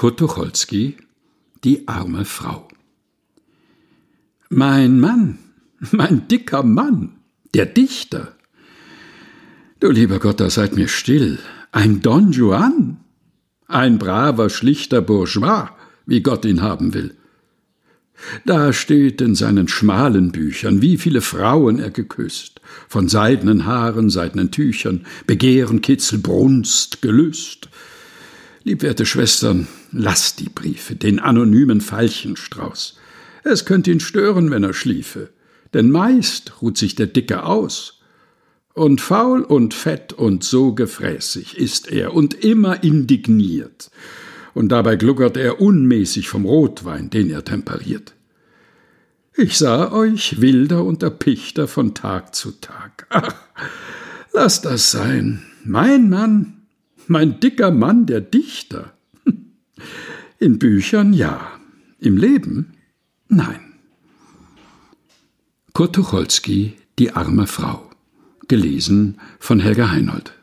Kurt Tucholsky, die arme Frau. Mein Mann, mein dicker Mann, der Dichter. Du lieber Gott, da seid mir still. Ein Don Juan, ein braver, schlichter Bourgeois, wie Gott ihn haben will. Da steht in seinen schmalen Büchern, wie viele Frauen er geküsst, von seidenen Haaren, seidenen Tüchern, Begehren, Kitzel, Brunst, Gelüst. Liebwerte Schwestern, lasst die Briefe, den anonymen Veilchenstrauß. Es könnte ihn stören, wenn er schliefe, denn meist ruht sich der Dicke aus. Und faul und fett und so gefräßig ist er und immer indigniert und dabei gluckert er unmäßig vom Rotwein, den er temperiert. Ich sah euch wilder und erpichter von Tag zu Tag. Ach, lass das sein. Mein Mann, mein dicker Mann, der Dichter. In Büchern ja, im Leben nein. Kurt Tucholsky, Die arme Frau. Gelesen von Helga Heinold.